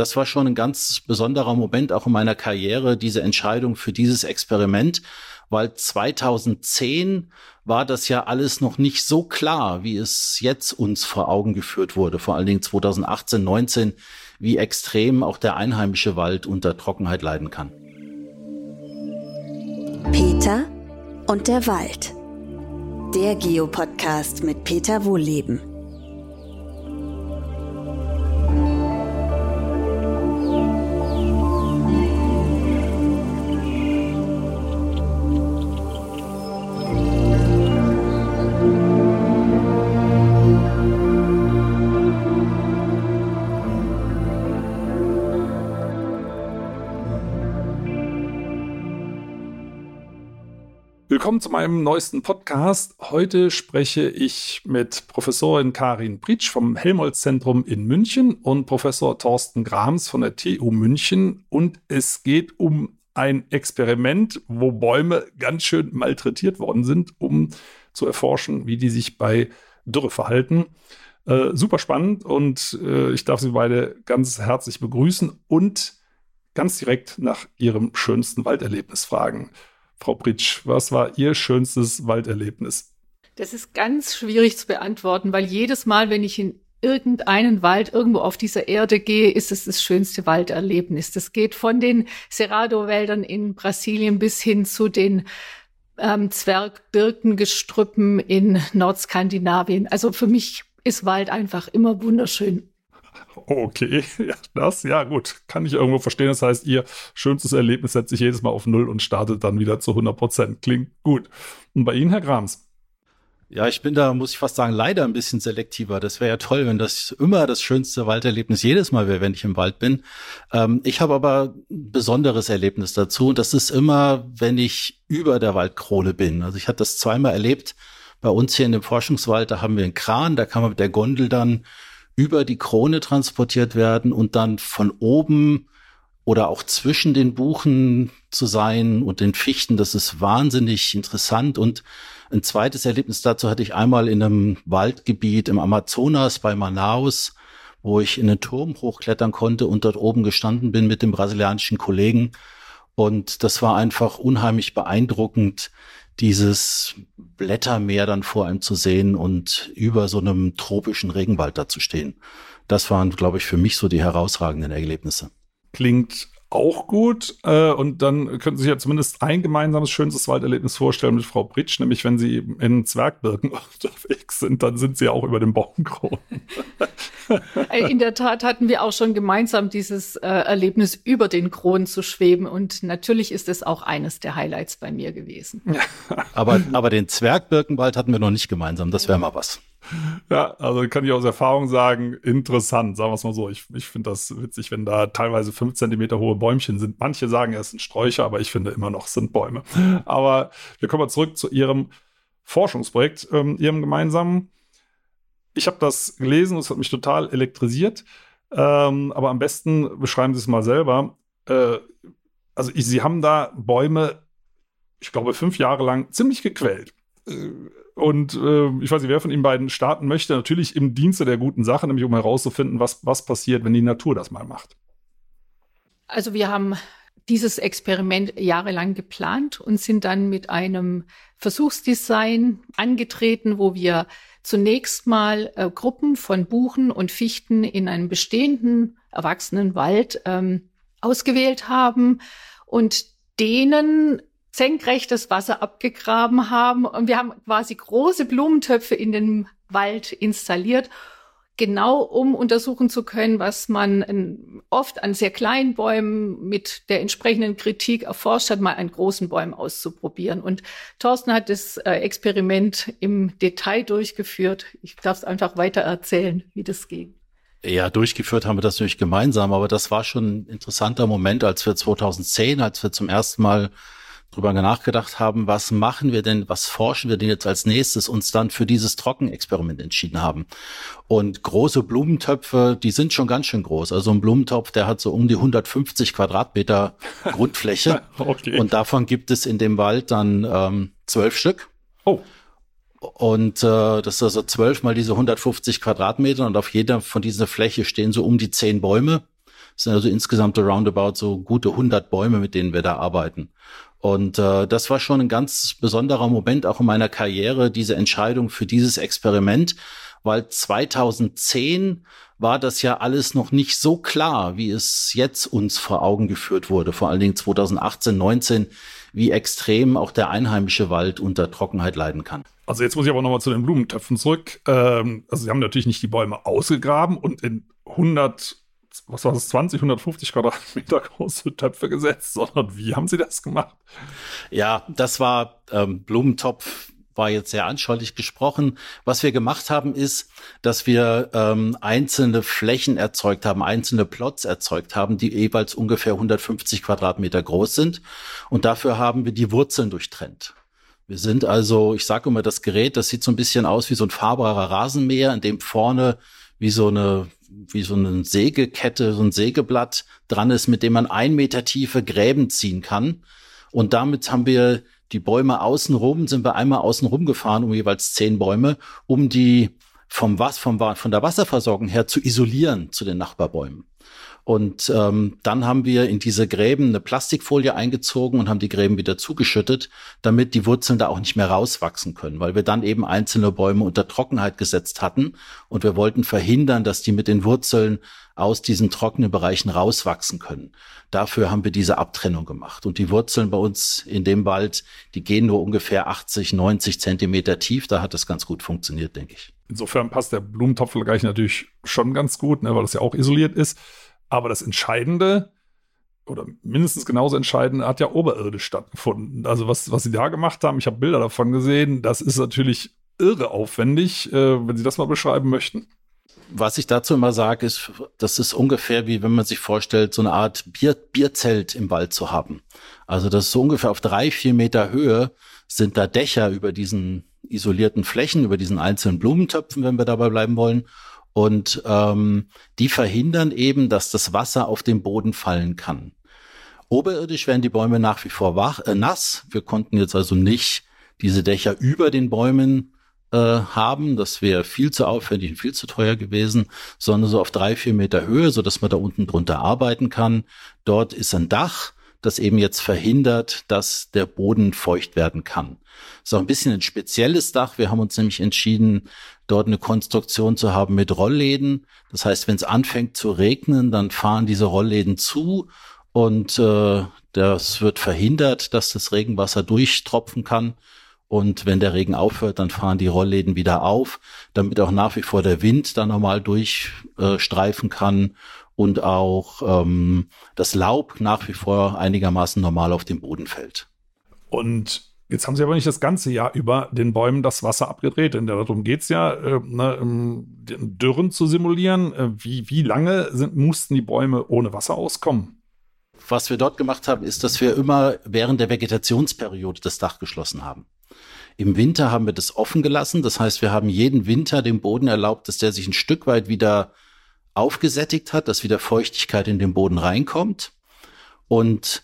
das war schon ein ganz besonderer Moment auch in meiner Karriere, diese Entscheidung für dieses Experiment, weil 2010 war das ja alles noch nicht so klar, wie es jetzt uns vor Augen geführt wurde, vor allen Dingen 2018, 19, wie extrem auch der einheimische Wald unter Trockenheit leiden kann. Peter und der Wald. Der Geopodcast mit Peter Wohlleben. Willkommen zu meinem neuesten Podcast. Heute spreche ich mit Professorin Karin Britsch vom Helmholtz-Zentrum in München und Professor Thorsten Grams von der TU München. Und es geht um ein Experiment, wo Bäume ganz schön malträtiert worden sind, um zu erforschen, wie die sich bei Dürre verhalten. Äh, super spannend und äh, ich darf Sie beide ganz herzlich begrüßen und ganz direkt nach Ihrem schönsten Walderlebnis fragen. Frau Pritsch, was war Ihr schönstes Walderlebnis? Das ist ganz schwierig zu beantworten, weil jedes Mal, wenn ich in irgendeinen Wald irgendwo auf dieser Erde gehe, ist es das schönste Walderlebnis. Das geht von den Cerrado-Wäldern in Brasilien bis hin zu den ähm, Zwergbirkengestrüppen in Nordskandinavien. Also für mich ist Wald einfach immer wunderschön. Okay, ja, das, ja gut, kann ich irgendwo verstehen. Das heißt, ihr schönstes Erlebnis setzt sich jedes Mal auf Null und startet dann wieder zu 100 Prozent. Klingt gut. Und bei Ihnen, Herr Grams? Ja, ich bin da, muss ich fast sagen, leider ein bisschen selektiver. Das wäre ja toll, wenn das immer das schönste Walderlebnis jedes Mal wäre, wenn ich im Wald bin. Ähm, ich habe aber ein besonderes Erlebnis dazu und das ist immer, wenn ich über der Waldkrone bin. Also ich hatte das zweimal erlebt. Bei uns hier in dem Forschungswald, da haben wir einen Kran, da kann man mit der Gondel dann über die Krone transportiert werden und dann von oben oder auch zwischen den Buchen zu sein und den Fichten, das ist wahnsinnig interessant. Und ein zweites Erlebnis dazu hatte ich einmal in einem Waldgebiet im Amazonas bei Manaus, wo ich in den Turm hochklettern konnte und dort oben gestanden bin mit dem brasilianischen Kollegen. Und das war einfach unheimlich beeindruckend, dieses Blättermeer dann vor einem zu sehen und über so einem tropischen Regenwald da zu stehen. Das waren, glaube ich, für mich so die herausragenden Erlebnisse. Klingt auch gut. Äh, und dann können Sie sich ja zumindest ein gemeinsames schönstes Walderlebnis vorstellen mit Frau Britsch, nämlich wenn Sie in Zwergbirken unterwegs sind, dann sind Sie auch über den Baumkronen. Äh, in der Tat hatten wir auch schon gemeinsam dieses äh, Erlebnis, über den Kronen zu schweben. Und natürlich ist es auch eines der Highlights bei mir gewesen. aber, aber den Zwergbirkenwald hatten wir noch nicht gemeinsam. Das wäre mal was. Ja, also kann ich aus Erfahrung sagen, interessant, sagen wir es mal so. Ich, ich finde das witzig, wenn da teilweise fünf Zentimeter hohe Bäumchen sind. Manche sagen, es sind Sträucher, aber ich finde immer noch, es sind Bäume. Aber wir kommen mal zurück zu Ihrem Forschungsprojekt, ähm, Ihrem gemeinsamen. Ich habe das gelesen und es hat mich total elektrisiert. Ähm, aber am besten beschreiben Sie es mal selber. Äh, also ich, Sie haben da Bäume, ich glaube, fünf Jahre lang ziemlich gequält. Äh, und äh, ich weiß nicht, wer von Ihnen beiden starten möchte, natürlich im Dienste der guten Sache, nämlich um herauszufinden, was, was passiert, wenn die Natur das mal macht. Also wir haben dieses Experiment jahrelang geplant und sind dann mit einem Versuchsdesign angetreten, wo wir zunächst mal äh, Gruppen von Buchen und Fichten in einem bestehenden erwachsenen Wald ähm, ausgewählt haben und denen senkrecht das Wasser abgegraben haben. Und wir haben quasi große Blumentöpfe in den Wald installiert, genau um untersuchen zu können, was man in, oft an sehr kleinen Bäumen mit der entsprechenden Kritik erforscht hat, mal an großen Bäumen auszuprobieren. Und Thorsten hat das äh, Experiment im Detail durchgeführt. Ich darf es einfach weiter erzählen, wie das ging. Ja, durchgeführt haben wir das natürlich gemeinsam, aber das war schon ein interessanter Moment, als wir 2010, als wir zum ersten Mal drüber nachgedacht haben, was machen wir denn, was forschen wir denn jetzt als nächstes, uns dann für dieses Trockenexperiment entschieden haben. Und große Blumentöpfe, die sind schon ganz schön groß. Also ein Blumentopf, der hat so um die 150 Quadratmeter Grundfläche. okay. Und davon gibt es in dem Wald dann ähm, zwölf Stück. Oh. Und äh, das ist also zwölf mal diese 150 Quadratmeter und auf jeder von dieser Fläche stehen so um die zehn Bäume. Das sind also insgesamt so roundabout so gute 100 Bäume, mit denen wir da arbeiten. Und äh, das war schon ein ganz besonderer Moment auch in meiner Karriere, diese Entscheidung für dieses Experiment, weil 2010 war das ja alles noch nicht so klar, wie es jetzt uns vor Augen geführt wurde. Vor allen Dingen 2018, 19, wie extrem auch der einheimische Wald unter Trockenheit leiden kann. Also jetzt muss ich aber nochmal zu den Blumentöpfen zurück. Ähm, also sie haben natürlich nicht die Bäume ausgegraben und in 100 was war das, 20, 150 Quadratmeter große Töpfe gesetzt, sondern wie haben Sie das gemacht? Ja, das war ähm, Blumentopf war jetzt sehr anschaulich gesprochen. Was wir gemacht haben, ist, dass wir ähm, einzelne Flächen erzeugt haben, einzelne Plots erzeugt haben, die jeweils ungefähr 150 Quadratmeter groß sind. Und dafür haben wir die Wurzeln durchtrennt. Wir sind also, ich sage immer, das Gerät, das sieht so ein bisschen aus wie so ein fahrbarer Rasenmäher, in dem vorne wie so eine wie so eine Sägekette, so ein Sägeblatt dran ist, mit dem man ein Meter tiefe Gräben ziehen kann. Und damit haben wir die Bäume außenrum, sind wir einmal außenrum gefahren, um jeweils zehn Bäume, um die vom Was, vom, von der Wasserversorgung her zu isolieren zu den Nachbarbäumen. Und ähm, dann haben wir in diese Gräben eine Plastikfolie eingezogen und haben die Gräben wieder zugeschüttet, damit die Wurzeln da auch nicht mehr rauswachsen können, weil wir dann eben einzelne Bäume unter Trockenheit gesetzt hatten und wir wollten verhindern, dass die mit den Wurzeln aus diesen trockenen Bereichen rauswachsen können. Dafür haben wir diese Abtrennung gemacht. Und die Wurzeln bei uns in dem Wald, die gehen nur ungefähr 80, 90 Zentimeter tief. Da hat das ganz gut funktioniert, denke ich. Insofern passt der Blumentopfvergleich natürlich schon ganz gut, ne, weil das ja auch isoliert ist. Aber das Entscheidende oder mindestens genauso entscheidend hat ja oberirdisch stattgefunden. Also was, was sie da gemacht haben, ich habe Bilder davon gesehen, das ist natürlich irre aufwendig, äh, wenn Sie das mal beschreiben möchten. Was ich dazu immer sage, ist, das ist ungefähr wie wenn man sich vorstellt, so eine Art Bier, Bierzelt im Wald zu haben. Also das ist so ungefähr auf drei, vier Meter Höhe sind da Dächer über diesen isolierten Flächen, über diesen einzelnen Blumentöpfen, wenn wir dabei bleiben wollen. Und ähm, die verhindern eben, dass das Wasser auf den Boden fallen kann. Oberirdisch werden die Bäume nach wie vor wach, äh, nass. Wir konnten jetzt also nicht diese Dächer über den Bäumen äh, haben. Das wäre viel zu aufwendig und viel zu teuer gewesen, sondern so auf drei, vier Meter Höhe, so dass man da unten drunter arbeiten kann. Dort ist ein Dach, das eben jetzt verhindert, dass der Boden feucht werden kann. ist auch ein bisschen ein spezielles Dach. Wir haben uns nämlich entschieden, dort eine Konstruktion zu haben mit Rollläden. Das heißt, wenn es anfängt zu regnen, dann fahren diese Rollläden zu und äh, das wird verhindert, dass das Regenwasser durchtropfen kann. Und wenn der Regen aufhört, dann fahren die Rollläden wieder auf, damit auch nach wie vor der Wind da normal durchstreifen äh, kann und auch ähm, das Laub nach wie vor einigermaßen normal auf den Boden fällt. Und Jetzt haben sie aber nicht das ganze Jahr über den Bäumen das Wasser abgedreht, denn darum geht's ja, äh, ne, Dürren zu simulieren. Äh, wie, wie lange sind, mussten die Bäume ohne Wasser auskommen? Was wir dort gemacht haben, ist, dass wir immer während der Vegetationsperiode das Dach geschlossen haben. Im Winter haben wir das offen gelassen. Das heißt, wir haben jeden Winter dem Boden erlaubt, dass der sich ein Stück weit wieder aufgesättigt hat, dass wieder Feuchtigkeit in den Boden reinkommt. Und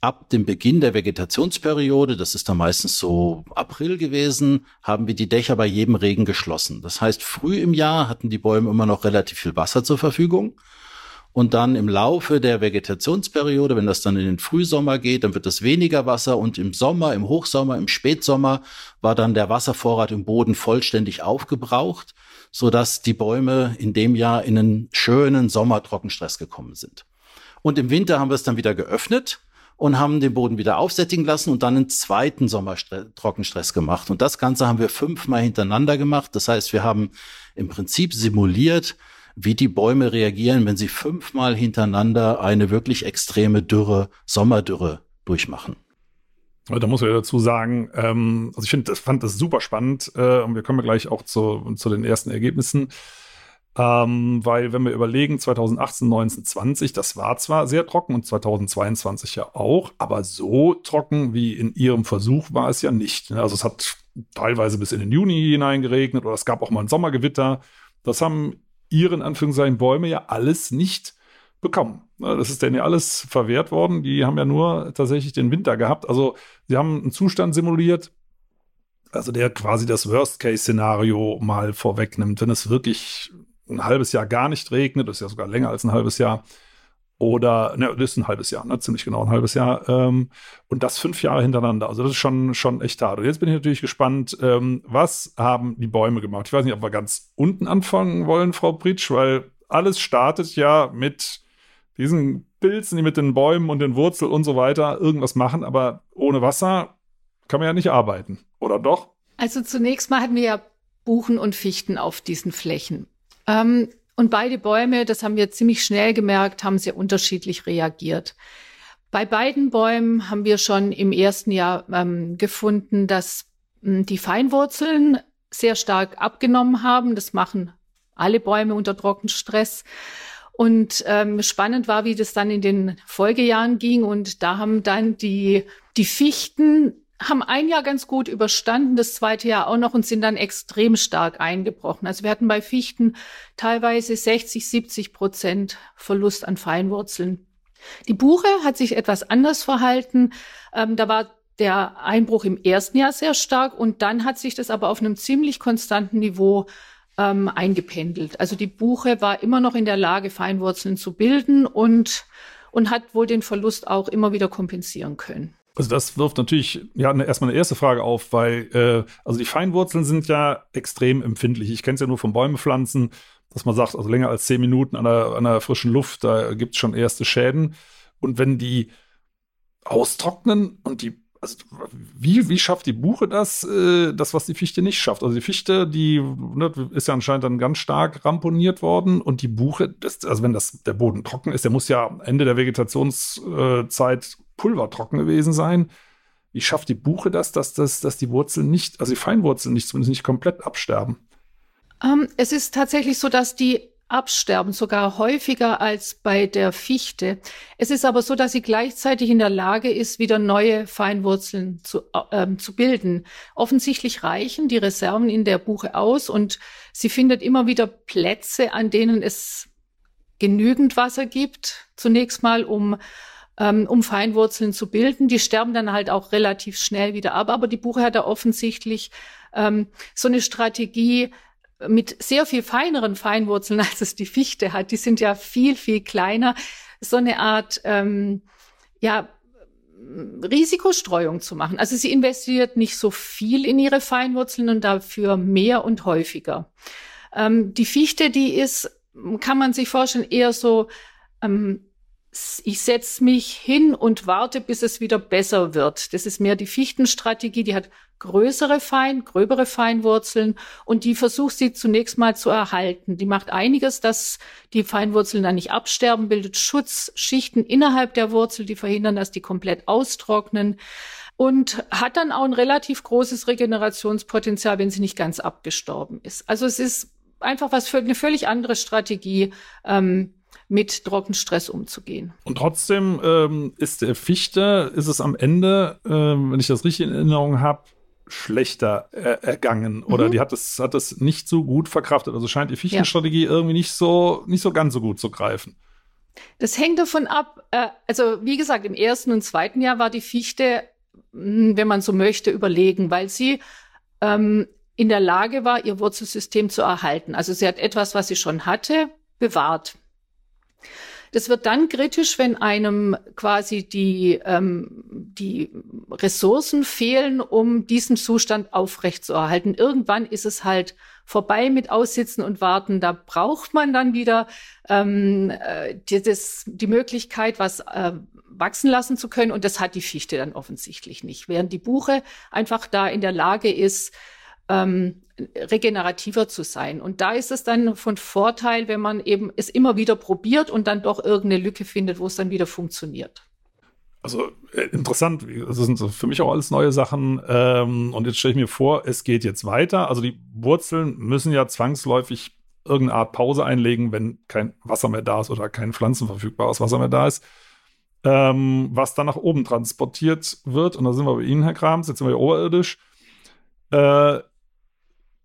ab dem Beginn der Vegetationsperiode, das ist dann meistens so April gewesen, haben wir die Dächer bei jedem Regen geschlossen. Das heißt, früh im Jahr hatten die Bäume immer noch relativ viel Wasser zur Verfügung. Und dann im Laufe der Vegetationsperiode, wenn das dann in den Frühsommer geht, dann wird es weniger Wasser und im Sommer, im Hochsommer, im Spätsommer war dann der Wasservorrat im Boden vollständig aufgebraucht, so dass die Bäume in dem Jahr in einen schönen Sommertrockenstress gekommen sind. Und im Winter haben wir es dann wieder geöffnet und haben den Boden wieder aufsättigen lassen und dann einen zweiten Sommertrockenstress gemacht. Und das Ganze haben wir fünfmal hintereinander gemacht. Das heißt, wir haben im Prinzip simuliert, wie die Bäume reagieren, wenn sie fünfmal hintereinander eine wirklich extreme Dürre, Sommerdürre durchmachen. Da muss ich dazu sagen, ähm, also ich finde, das fand das super spannend äh, und wir kommen gleich auch zu, zu den ersten Ergebnissen. Ähm, weil, wenn wir überlegen, 2018, 19, 20, das war zwar sehr trocken und 2022 ja auch, aber so trocken wie in ihrem Versuch war es ja nicht. Ne? Also es hat teilweise bis in den Juni hinein geregnet oder es gab auch mal ein Sommergewitter. Das haben ihren Anführungszeichen Bäume ja alles nicht bekommen. Ne? Das ist denen ja alles verwehrt worden. Die haben ja nur tatsächlich den Winter gehabt. Also sie haben einen Zustand simuliert, also der quasi das Worst-Case-Szenario mal vorwegnimmt, wenn es wirklich ein halbes Jahr gar nicht regnet, das ist ja sogar länger als ein halbes Jahr, Oder, ne, das ist ein halbes Jahr, ne, ziemlich genau ein halbes Jahr. Ähm, und das fünf Jahre hintereinander. Also das ist schon, schon echt hart. Und jetzt bin ich natürlich gespannt, ähm, was haben die Bäume gemacht? Ich weiß nicht, ob wir ganz unten anfangen wollen, Frau Britsch, weil alles startet ja mit diesen Pilzen, die mit den Bäumen und den Wurzeln und so weiter irgendwas machen, aber ohne Wasser kann man ja nicht arbeiten. Oder doch? Also zunächst mal hatten wir ja Buchen und Fichten auf diesen Flächen. Ähm, und beide Bäume, das haben wir ziemlich schnell gemerkt, haben sehr unterschiedlich reagiert. Bei beiden Bäumen haben wir schon im ersten Jahr ähm, gefunden, dass ähm, die Feinwurzeln sehr stark abgenommen haben. Das machen alle Bäume unter Trockenstress. Und ähm, spannend war, wie das dann in den Folgejahren ging. Und da haben dann die, die Fichten haben ein Jahr ganz gut überstanden, das zweite Jahr auch noch und sind dann extrem stark eingebrochen. Also wir hatten bei Fichten teilweise 60, 70 Prozent Verlust an Feinwurzeln. Die Buche hat sich etwas anders verhalten. Ähm, da war der Einbruch im ersten Jahr sehr stark und dann hat sich das aber auf einem ziemlich konstanten Niveau ähm, eingependelt. Also die Buche war immer noch in der Lage, Feinwurzeln zu bilden und, und hat wohl den Verlust auch immer wieder kompensieren können. Also das wirft natürlich ja erstmal eine erste Frage auf, weil äh, also die Feinwurzeln sind ja extrem empfindlich. Ich kenne es ja nur von Bäumepflanzen, dass man sagt, also länger als zehn Minuten an der, an der frischen Luft, da gibt es schon erste Schäden. Und wenn die austrocknen und die also wie, wie schafft die Buche das, äh, das, was die Fichte nicht schafft? Also die Fichte, die ne, ist ja anscheinend dann ganz stark ramponiert worden und die Buche, das, also wenn das der Boden trocken ist, der muss ja Ende der Vegetationszeit pulvertrocken gewesen sein. Wie schafft die Buche das, dass, dass, dass die Wurzeln nicht, also die Feinwurzeln nicht, zumindest nicht komplett absterben? Ähm, es ist tatsächlich so, dass die absterben, sogar häufiger als bei der Fichte. Es ist aber so, dass sie gleichzeitig in der Lage ist, wieder neue Feinwurzeln zu, äh, zu bilden. Offensichtlich reichen die Reserven in der Buche aus und sie findet immer wieder Plätze, an denen es genügend Wasser gibt, zunächst mal, um ähm, um Feinwurzeln zu bilden. Die sterben dann halt auch relativ schnell wieder ab. Aber die Buche hat da offensichtlich ähm, so eine Strategie mit sehr viel feineren Feinwurzeln, als es die Fichte hat. Die sind ja viel, viel kleiner. So eine Art, ähm, ja, Risikostreuung zu machen. Also sie investiert nicht so viel in ihre Feinwurzeln und dafür mehr und häufiger. Ähm, die Fichte, die ist, kann man sich vorstellen, eher so ähm, ich setze mich hin und warte, bis es wieder besser wird. Das ist mehr die Fichtenstrategie, die hat größere Fein, gröbere Feinwurzeln und die versucht sie zunächst mal zu erhalten. Die macht einiges, dass die Feinwurzeln dann nicht absterben, bildet Schutzschichten innerhalb der Wurzel, die verhindern, dass die komplett austrocknen und hat dann auch ein relativ großes Regenerationspotenzial, wenn sie nicht ganz abgestorben ist. Also es ist einfach was für eine völlig andere Strategie, ähm, mit Trockenstress umzugehen. Und trotzdem ähm, ist der Fichte, ist es am Ende, ähm, wenn ich das richtig in Erinnerung habe, schlechter äh, ergangen oder mhm. die hat es hat es nicht so gut verkraftet. Also scheint die Fichtenstrategie ja. irgendwie nicht so nicht so ganz so gut zu greifen. Das hängt davon ab. Äh, also wie gesagt, im ersten und zweiten Jahr war die Fichte, hm, wenn man so möchte, überlegen, weil sie ähm, in der Lage war, ihr Wurzelsystem zu erhalten. Also sie hat etwas, was sie schon hatte, bewahrt. Das wird dann kritisch, wenn einem quasi die, ähm, die Ressourcen fehlen, um diesen Zustand aufrechtzuerhalten. Irgendwann ist es halt vorbei mit Aussitzen und Warten. Da braucht man dann wieder ähm, äh, die, das, die Möglichkeit, was äh, wachsen lassen zu können. Und das hat die Fichte dann offensichtlich nicht. Während die Buche einfach da in der Lage ist, ähm, regenerativer zu sein. Und da ist es dann von Vorteil, wenn man eben es immer wieder probiert und dann doch irgendeine Lücke findet, wo es dann wieder funktioniert. Also äh, interessant, das sind für mich auch alles neue Sachen. Ähm, und jetzt stelle ich mir vor, es geht jetzt weiter. Also die Wurzeln müssen ja zwangsläufig irgendeine Art Pause einlegen, wenn kein Wasser mehr da ist oder kein pflanzenverfügbares Wasser mehr da ist. Ähm, was dann nach oben transportiert wird. Und da sind wir bei Ihnen, Herr Krams, jetzt sind wir oberirdisch.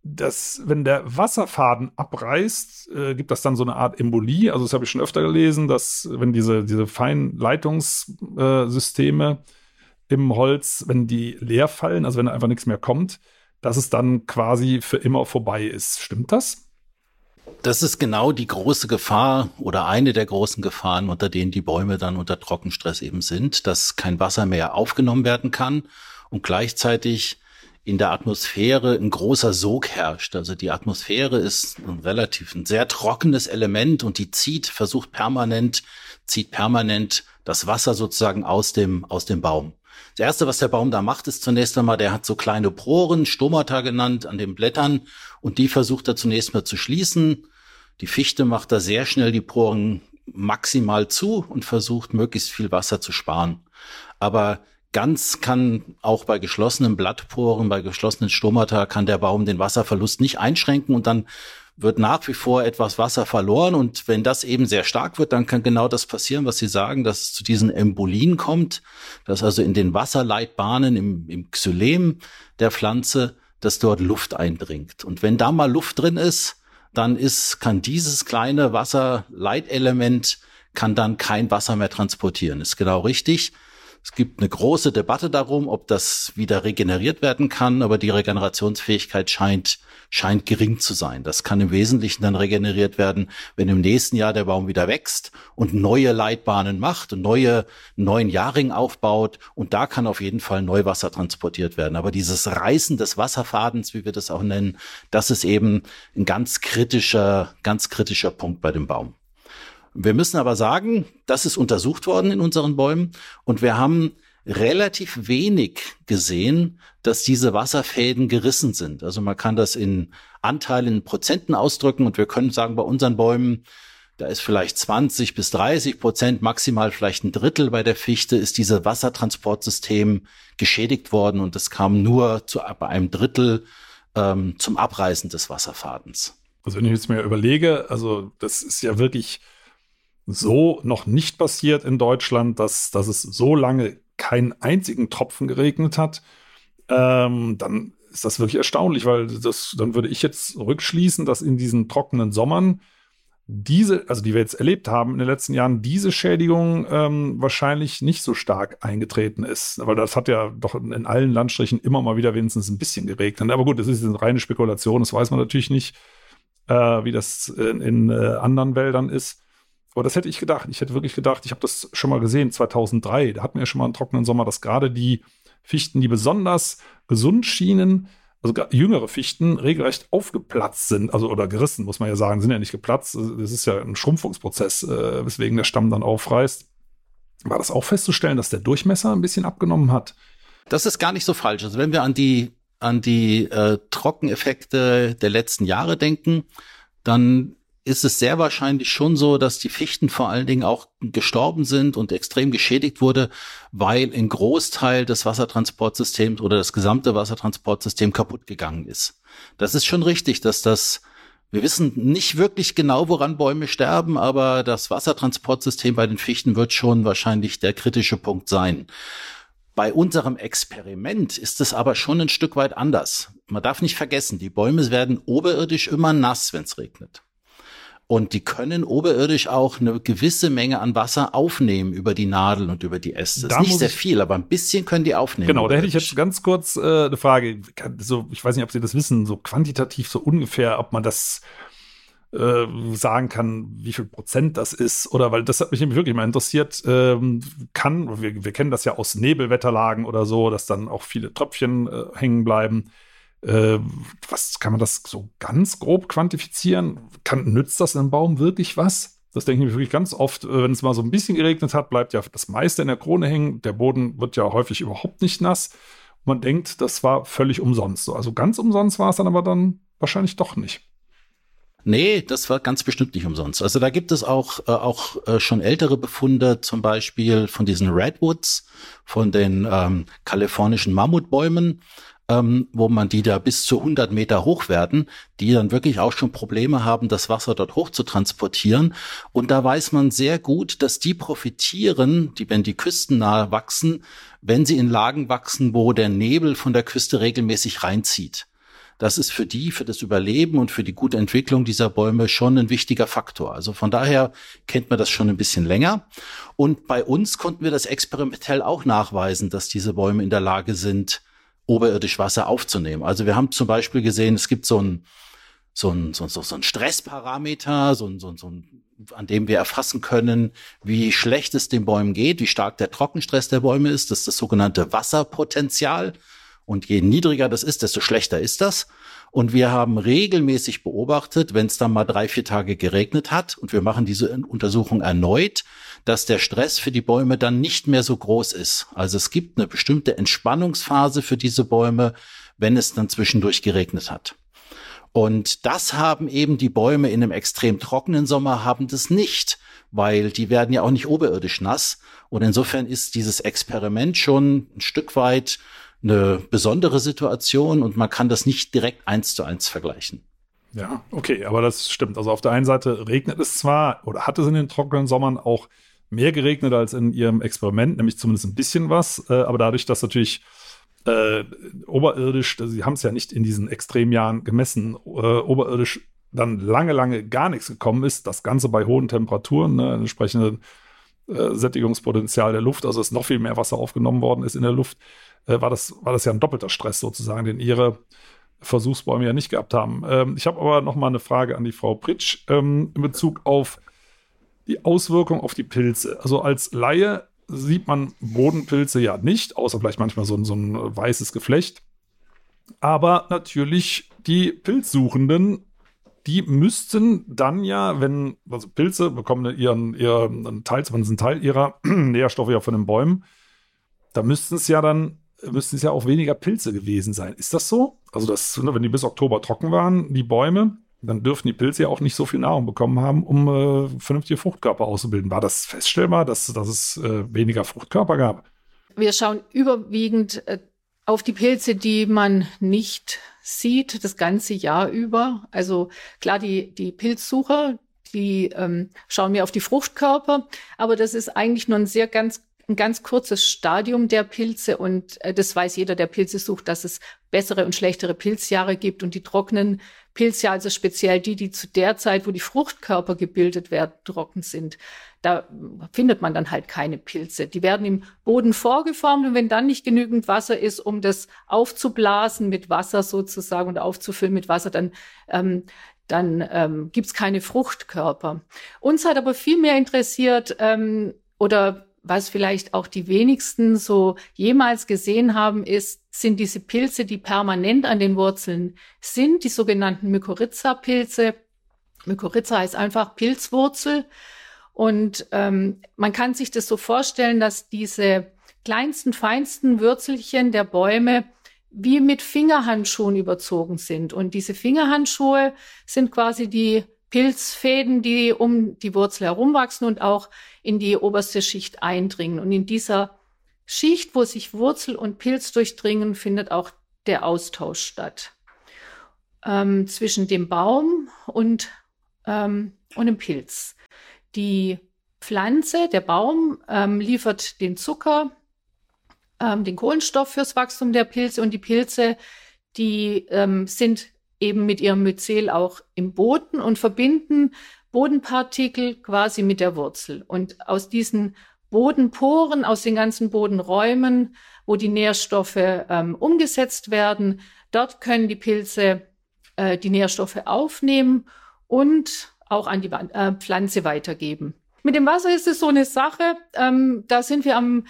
Dass, wenn der Wasserfaden abreißt, äh, gibt das dann so eine Art Embolie. Also, das habe ich schon öfter gelesen, dass, wenn diese, diese feinen Leitungssysteme äh, im Holz, wenn die leer fallen, also wenn einfach nichts mehr kommt, dass es dann quasi für immer vorbei ist. Stimmt das? Das ist genau die große Gefahr oder eine der großen Gefahren, unter denen die Bäume dann unter Trockenstress eben sind, dass kein Wasser mehr aufgenommen werden kann und gleichzeitig in der Atmosphäre ein großer Sog herrscht. Also die Atmosphäre ist ein relativ ein sehr trockenes Element und die zieht, versucht permanent, zieht permanent das Wasser sozusagen aus dem, aus dem Baum. Das erste, was der Baum da macht, ist zunächst einmal, der hat so kleine Poren, Stomata genannt, an den Blättern und die versucht er zunächst mal zu schließen die Fichte macht da sehr schnell die Poren maximal zu und versucht möglichst viel Wasser zu sparen. Aber ganz kann auch bei geschlossenen Blattporen, bei geschlossenen Stomata kann der Baum den Wasserverlust nicht einschränken und dann wird nach wie vor etwas Wasser verloren und wenn das eben sehr stark wird, dann kann genau das passieren, was Sie sagen, dass es zu diesen Embolien kommt, dass also in den Wasserleitbahnen im, im Xylem der Pflanze, dass dort Luft eindringt. Und wenn da mal Luft drin ist, dann ist, kann dieses kleine Wasserleitelement kann dann kein Wasser mehr transportieren. Ist genau richtig. Es gibt eine große Debatte darum, ob das wieder regeneriert werden kann, aber die Regenerationsfähigkeit scheint, scheint gering zu sein. Das kann im Wesentlichen dann regeneriert werden, wenn im nächsten Jahr der Baum wieder wächst und neue Leitbahnen macht und neue, neuen Jahrring aufbaut. Und da kann auf jeden Fall Neuwasser transportiert werden. Aber dieses Reißen des Wasserfadens, wie wir das auch nennen, das ist eben ein ganz kritischer, ganz kritischer Punkt bei dem Baum. Wir müssen aber sagen, das ist untersucht worden in unseren Bäumen und wir haben relativ wenig gesehen, dass diese Wasserfäden gerissen sind. Also man kann das in Anteilen, in Prozenten ausdrücken und wir können sagen, bei unseren Bäumen, da ist vielleicht 20 bis 30 Prozent, maximal vielleicht ein Drittel bei der Fichte, ist dieses Wassertransportsystem geschädigt worden und es kam nur zu bei einem Drittel ähm, zum Abreißen des Wasserfadens. Also wenn ich jetzt mir überlege, also das ist ja wirklich so noch nicht passiert in Deutschland, dass, dass es so lange keinen einzigen Tropfen geregnet hat, ähm, dann ist das wirklich erstaunlich, weil das, dann würde ich jetzt rückschließen, dass in diesen trockenen Sommern diese, also die wir jetzt erlebt haben in den letzten Jahren, diese Schädigung ähm, wahrscheinlich nicht so stark eingetreten ist. Weil das hat ja doch in allen Landstrichen immer mal wieder wenigstens ein bisschen geregnet. Aber gut, das ist eine reine Spekulation, das weiß man natürlich nicht, äh, wie das in, in äh, anderen Wäldern ist. Aber das hätte ich gedacht. Ich hätte wirklich gedacht, ich habe das schon mal gesehen, 2003. Da hatten wir schon mal einen trockenen Sommer, dass gerade die Fichten, die besonders gesund schienen, also jüngere Fichten, regelrecht aufgeplatzt sind, also oder gerissen, muss man ja sagen, sind ja nicht geplatzt. Das ist ja ein Schrumpfungsprozess, äh, weswegen der Stamm dann aufreißt. War das auch festzustellen, dass der Durchmesser ein bisschen abgenommen hat? Das ist gar nicht so falsch. Also wenn wir an die an die äh, Trockeneffekte der letzten Jahre denken, dann ist es sehr wahrscheinlich schon so, dass die Fichten vor allen Dingen auch gestorben sind und extrem geschädigt wurde, weil ein Großteil des Wassertransportsystems oder das gesamte Wassertransportsystem kaputt gegangen ist. Das ist schon richtig, dass das wir wissen nicht wirklich genau, woran Bäume sterben, aber das Wassertransportsystem bei den Fichten wird schon wahrscheinlich der kritische Punkt sein. Bei unserem Experiment ist es aber schon ein Stück weit anders. Man darf nicht vergessen, die Bäume werden oberirdisch immer nass, wenn es regnet. Und die können oberirdisch auch eine gewisse Menge an Wasser aufnehmen über die Nadeln und über die Äste. Das ist nicht sehr viel, aber ein bisschen können die aufnehmen. Genau, da hätte ich jetzt ganz kurz äh, eine Frage. So, ich weiß nicht, ob Sie das wissen, so quantitativ, so ungefähr, ob man das äh, sagen kann, wie viel Prozent das ist, oder weil das hat mich nämlich wirklich mal interessiert, ähm, kann, wir, wir kennen das ja aus Nebelwetterlagen oder so, dass dann auch viele Tröpfchen äh, hängen bleiben. Äh, was kann man das so ganz grob quantifizieren? Kann, nützt das einem Baum wirklich was? Das denke ich mir wirklich ganz oft, äh, wenn es mal so ein bisschen geregnet hat, bleibt ja das meiste in der Krone hängen. Der Boden wird ja häufig überhaupt nicht nass. Man denkt, das war völlig umsonst. Also ganz umsonst war es dann aber dann wahrscheinlich doch nicht. Nee, das war ganz bestimmt nicht umsonst. Also da gibt es auch, äh, auch äh, schon ältere Befunde, zum Beispiel von diesen Redwoods, von den ähm, kalifornischen Mammutbäumen ähm, wo man die da bis zu 100 Meter hoch werden, die dann wirklich auch schon Probleme haben, das Wasser dort hoch zu transportieren. Und da weiß man sehr gut, dass die profitieren, die, wenn die Küsten nahe wachsen, wenn sie in Lagen wachsen, wo der Nebel von der Küste regelmäßig reinzieht. Das ist für die, für das Überleben und für die gute Entwicklung dieser Bäume schon ein wichtiger Faktor. Also von daher kennt man das schon ein bisschen länger. Und bei uns konnten wir das experimentell auch nachweisen, dass diese Bäume in der Lage sind, oberirdisch Wasser aufzunehmen. Also wir haben zum Beispiel gesehen, es gibt so ein so ein, so, so, so ein Stressparameter, so ein, so, so ein, an dem wir erfassen können, wie schlecht es den Bäumen geht, wie stark der Trockenstress der Bäume ist. Das ist das sogenannte Wasserpotenzial. Und je niedriger das ist, desto schlechter ist das. Und wir haben regelmäßig beobachtet, wenn es dann mal drei, vier Tage geregnet hat, und wir machen diese Untersuchung erneut, dass der Stress für die Bäume dann nicht mehr so groß ist. Also es gibt eine bestimmte Entspannungsphase für diese Bäume, wenn es dann zwischendurch geregnet hat. Und das haben eben die Bäume in einem extrem trockenen Sommer haben das nicht, weil die werden ja auch nicht oberirdisch nass. Und insofern ist dieses Experiment schon ein Stück weit eine besondere Situation und man kann das nicht direkt eins zu eins vergleichen. Ja, okay, aber das stimmt. Also auf der einen Seite regnet es zwar oder hat es in den trockenen Sommern auch mehr geregnet als in ihrem Experiment, nämlich zumindest ein bisschen was, äh, aber dadurch, dass natürlich äh, oberirdisch, also sie haben es ja nicht in diesen Extremjahren gemessen, äh, oberirdisch dann lange, lange gar nichts gekommen ist, das Ganze bei hohen Temperaturen, ne, entsprechende äh, Sättigungspotenzial der Luft, also dass noch viel mehr Wasser aufgenommen worden ist in der Luft, äh, war, das, war das ja ein doppelter Stress sozusagen, den ihre Versuchsbäume ja nicht gehabt haben. Ähm, ich habe aber noch mal eine Frage an die Frau Pritsch ähm, in Bezug auf die Auswirkung auf die Pilze. Also als Laie sieht man Bodenpilze ja nicht, außer vielleicht manchmal so, so ein weißes Geflecht. Aber natürlich die Pilzsuchenden, die müssten dann ja, wenn, also Pilze bekommen ihren, ihren Teil, zumindest einen Teil ihrer Nährstoffe ja von den Bäumen, da müssten es ja dann müssten es ja auch weniger Pilze gewesen sein. Ist das so? Also, das, ne, wenn die bis Oktober trocken waren, die Bäume, dann dürften die Pilze ja auch nicht so viel Nahrung bekommen haben, um äh, vernünftige Fruchtkörper auszubilden. War das feststellbar, dass, dass es äh, weniger Fruchtkörper gab? Wir schauen überwiegend äh, auf die Pilze, die man nicht sieht, das ganze Jahr über. Also klar, die, die Pilzsucher, die ähm, schauen wir auf die Fruchtkörper, aber das ist eigentlich nur ein sehr ganz ein ganz kurzes Stadium der Pilze und äh, das weiß jeder, der Pilze sucht, dass es bessere und schlechtere Pilzjahre gibt und die trockenen Pilzjahre, also speziell die, die zu der Zeit, wo die Fruchtkörper gebildet werden, trocken sind, da findet man dann halt keine Pilze. Die werden im Boden vorgeformt und wenn dann nicht genügend Wasser ist, um das aufzublasen mit Wasser sozusagen und aufzufüllen mit Wasser, dann ähm, dann ähm, gibt es keine Fruchtkörper. Uns hat aber viel mehr interessiert ähm, oder was vielleicht auch die wenigsten so jemals gesehen haben, ist, sind diese Pilze, die permanent an den Wurzeln sind, die sogenannten Mykorrhiza-Pilze. Mykorrhiza heißt einfach Pilzwurzel. Und ähm, man kann sich das so vorstellen, dass diese kleinsten, feinsten Würzelchen der Bäume wie mit Fingerhandschuhen überzogen sind. Und diese Fingerhandschuhe sind quasi die Pilzfäden, die um die Wurzel herumwachsen und auch in die oberste Schicht eindringen. Und in dieser Schicht, wo sich Wurzel und Pilz durchdringen, findet auch der Austausch statt ähm, zwischen dem Baum und, ähm, und dem Pilz. Die Pflanze, der Baum, ähm, liefert den Zucker, ähm, den Kohlenstoff fürs Wachstum der Pilze und die Pilze, die ähm, sind eben mit ihrem Myzel auch im Boden und verbinden Bodenpartikel quasi mit der Wurzel. Und aus diesen Bodenporen, aus den ganzen Bodenräumen, wo die Nährstoffe ähm, umgesetzt werden, dort können die Pilze äh, die Nährstoffe aufnehmen und auch an die äh, Pflanze weitergeben. Mit dem Wasser ist es so eine Sache. Ähm, da sind wir am,